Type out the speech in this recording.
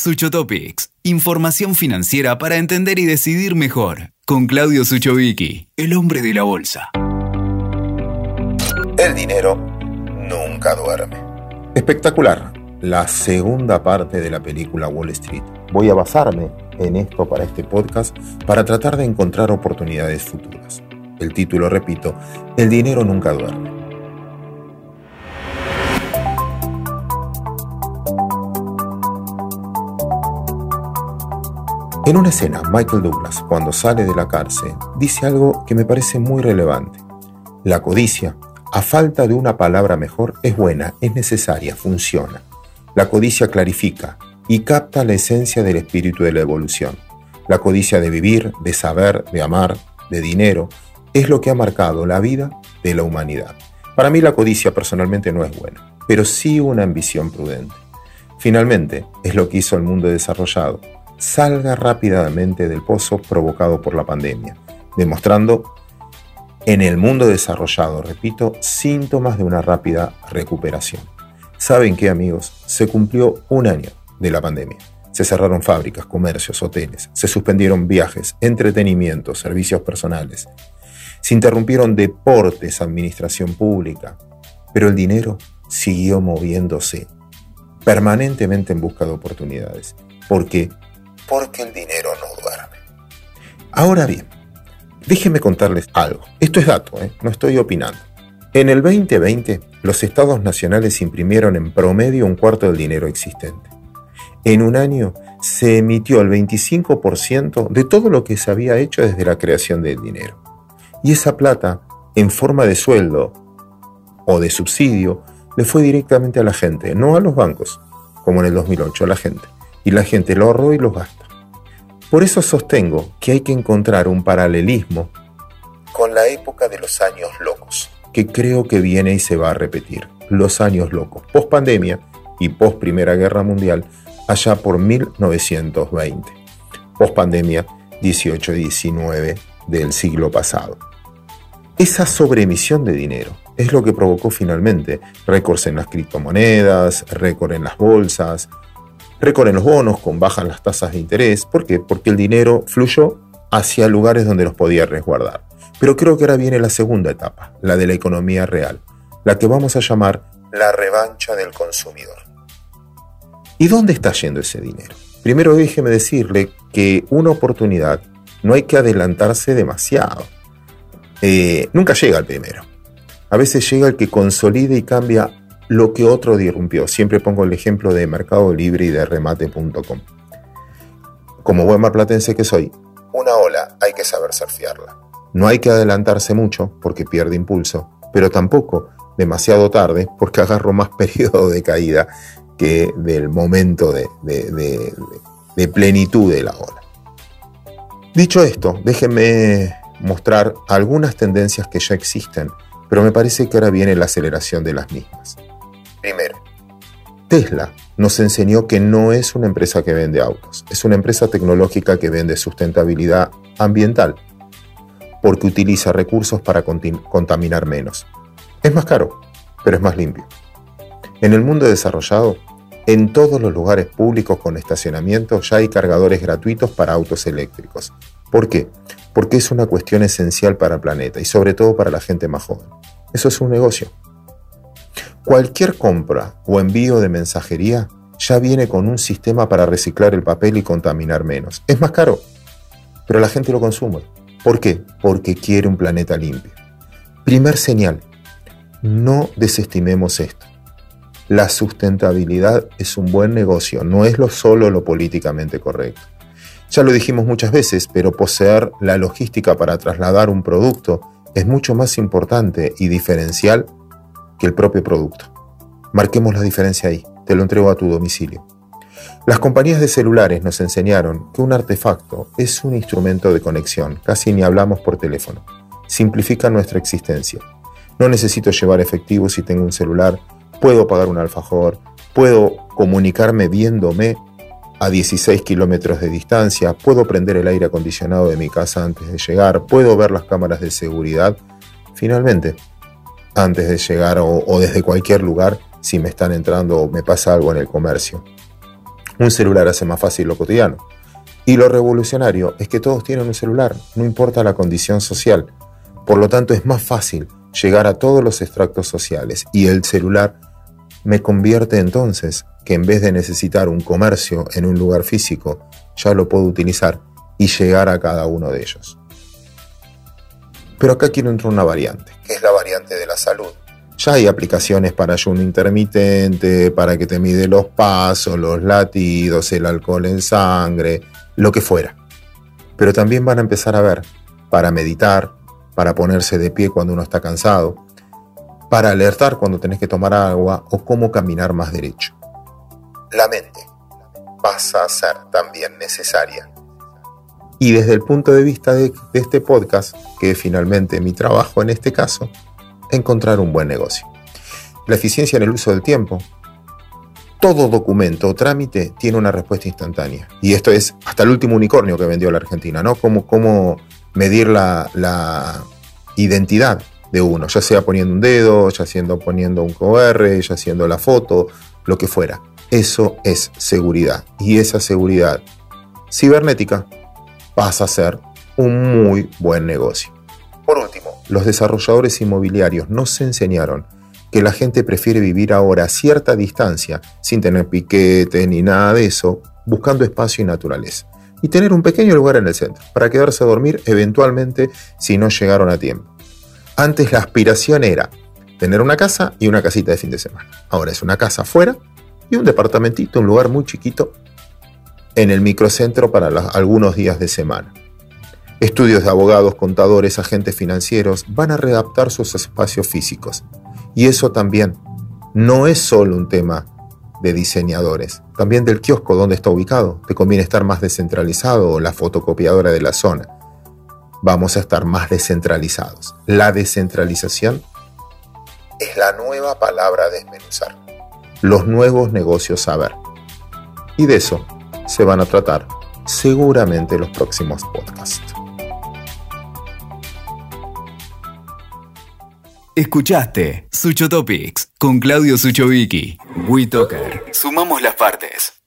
Suchotopics, información financiera para entender y decidir mejor. Con Claudio Suchovicki, el hombre de la bolsa. El dinero nunca duerme. Espectacular. La segunda parte de la película Wall Street. Voy a basarme en esto para este podcast para tratar de encontrar oportunidades futuras. El título, repito, El dinero nunca duerme. En una escena, Michael Douglas, cuando sale de la cárcel, dice algo que me parece muy relevante. La codicia, a falta de una palabra mejor, es buena, es necesaria, funciona. La codicia clarifica y capta la esencia del espíritu de la evolución. La codicia de vivir, de saber, de amar, de dinero, es lo que ha marcado la vida de la humanidad. Para mí la codicia personalmente no es buena, pero sí una ambición prudente. Finalmente, es lo que hizo el mundo desarrollado salga rápidamente del pozo provocado por la pandemia, demostrando en el mundo desarrollado, repito, síntomas de una rápida recuperación. ¿Saben qué amigos? Se cumplió un año de la pandemia. Se cerraron fábricas, comercios, hoteles, se suspendieron viajes, entretenimiento, servicios personales, se interrumpieron deportes, administración pública, pero el dinero siguió moviéndose permanentemente en busca de oportunidades. porque porque el dinero no duerme. Ahora bien, déjenme contarles algo. Esto es dato, ¿eh? no estoy opinando. En el 2020, los estados nacionales imprimieron en promedio un cuarto del dinero existente. En un año se emitió el 25% de todo lo que se había hecho desde la creación del dinero. Y esa plata, en forma de sueldo o de subsidio, le fue directamente a la gente, no a los bancos, como en el 2008, a la gente. Y la gente lo ahorró y lo gasta. Por eso sostengo que hay que encontrar un paralelismo con la época de los años locos, que creo que viene y se va a repetir. Los años locos, post pandemia y post Primera Guerra Mundial, allá por 1920. Post pandemia 18-19 del siglo pasado. Esa sobreemisión de dinero es lo que provocó finalmente récords en las criptomonedas, récord en las bolsas, Recorren los bonos con bajas las tasas de interés. ¿Por qué? Porque el dinero fluyó hacia lugares donde los podía resguardar. Pero creo que ahora viene la segunda etapa, la de la economía real, la que vamos a llamar la revancha del consumidor. ¿Y dónde está yendo ese dinero? Primero déjeme decirle que una oportunidad no hay que adelantarse demasiado. Eh, nunca llega el primero. A veces llega el que consolide y cambia lo que otro disrumpió. Siempre pongo el ejemplo de Mercado Libre y de remate.com. Como buen marplatense que soy, una ola hay que saber surfearla. No hay que adelantarse mucho porque pierde impulso, pero tampoco demasiado tarde porque agarro más periodo de caída que del momento de, de plenitud de la ola. Dicho esto, déjenme mostrar algunas tendencias que ya existen, pero me parece que ahora viene la aceleración de las mismas. Primero, Tesla nos enseñó que no es una empresa que vende autos, es una empresa tecnológica que vende sustentabilidad ambiental, porque utiliza recursos para contaminar menos. Es más caro, pero es más limpio. En el mundo desarrollado, en todos los lugares públicos con estacionamiento ya hay cargadores gratuitos para autos eléctricos. ¿Por qué? Porque es una cuestión esencial para el planeta y sobre todo para la gente más joven. Eso es un negocio. Cualquier compra o envío de mensajería ya viene con un sistema para reciclar el papel y contaminar menos. Es más caro, pero la gente lo consume. ¿Por qué? Porque quiere un planeta limpio. Primer señal, no desestimemos esto. La sustentabilidad es un buen negocio, no es lo solo lo políticamente correcto. Ya lo dijimos muchas veces, pero poseer la logística para trasladar un producto es mucho más importante y diferencial que el propio producto. Marquemos la diferencia ahí, te lo entrego a tu domicilio. Las compañías de celulares nos enseñaron que un artefacto es un instrumento de conexión, casi ni hablamos por teléfono. Simplifica nuestra existencia. No necesito llevar efectivo si tengo un celular, puedo pagar un alfajor, puedo comunicarme viéndome a 16 kilómetros de distancia, puedo prender el aire acondicionado de mi casa antes de llegar, puedo ver las cámaras de seguridad. Finalmente, antes de llegar o, desde cualquier lugar si me están entrando o me pasa algo en el comercio. Un celular hace más fácil lo cotidiano. Y lo revolucionario es que todos tienen un celular, no importa la condición social. Por lo tanto, es más fácil llegar a todos los extractos sociales y el celular me convierte entonces que en vez de necesitar un comercio en un lugar físico, ya lo puedo utilizar y llegar a cada uno de ellos. Pero acá quiero entrar una variante, que es la variante de la salud. Ya hay aplicaciones para ayuno intermitente, para que te mide los pasos, los latidos, el alcohol en sangre, lo que fuera. Pero también van a empezar a ver para meditar, para ponerse de pie cuando uno está cansado, para alertar cuando tenés que tomar agua o cómo caminar más derecho. La mente pasa a ser también necesaria. Y desde el punto de vista de, este podcast, que finalmente mi trabajo en este caso, encontrar un buen negocio. La eficiencia en el uso del tiempo. Todo documento o trámite tiene una respuesta instantánea. Y esto es hasta el último unicornio que vendió la Argentina, ¿no? Cómo, cómo medir la, la identidad de uno, ya sea poniendo un dedo, ya siendo poniendo un QR, ya haciendo la foto, lo que fuera. Eso es seguridad. Y esa seguridad cibernética pasa a ser un muy buen negocio. Por último, los desarrolladores inmobiliarios nos enseñaron que la gente prefiere vivir ahora a cierta distancia, sin tener piquete ni nada de eso, buscando espacio y naturaleza y tener un pequeño lugar en el centro para quedarse a dormir eventualmente si no llegaron a tiempo. Antes la aspiración era tener una casa y una casita de fin de semana. Ahora es una casa afuera y un departamentito, un lugar muy chiquito en el microcentro para algunos días de semana. Estudios de abogados, contadores, agentes financieros van a readaptar sus espacios físicos. Y eso también no es solo un tema de diseñadores, también del kiosco donde está ubicado. Te conviene estar más descentralizado o la fotocopiadora de la zona. Vamos a estar más descentralizados. La descentralización es la nueva palabra a desmenuzar. Los nuevos negocios a ver. Y de eso se van a tratar seguramente los próximos podcasts. Escuchaste Sucho Topics con Claudio Suchovicki. WeToker. Sumamos las partes.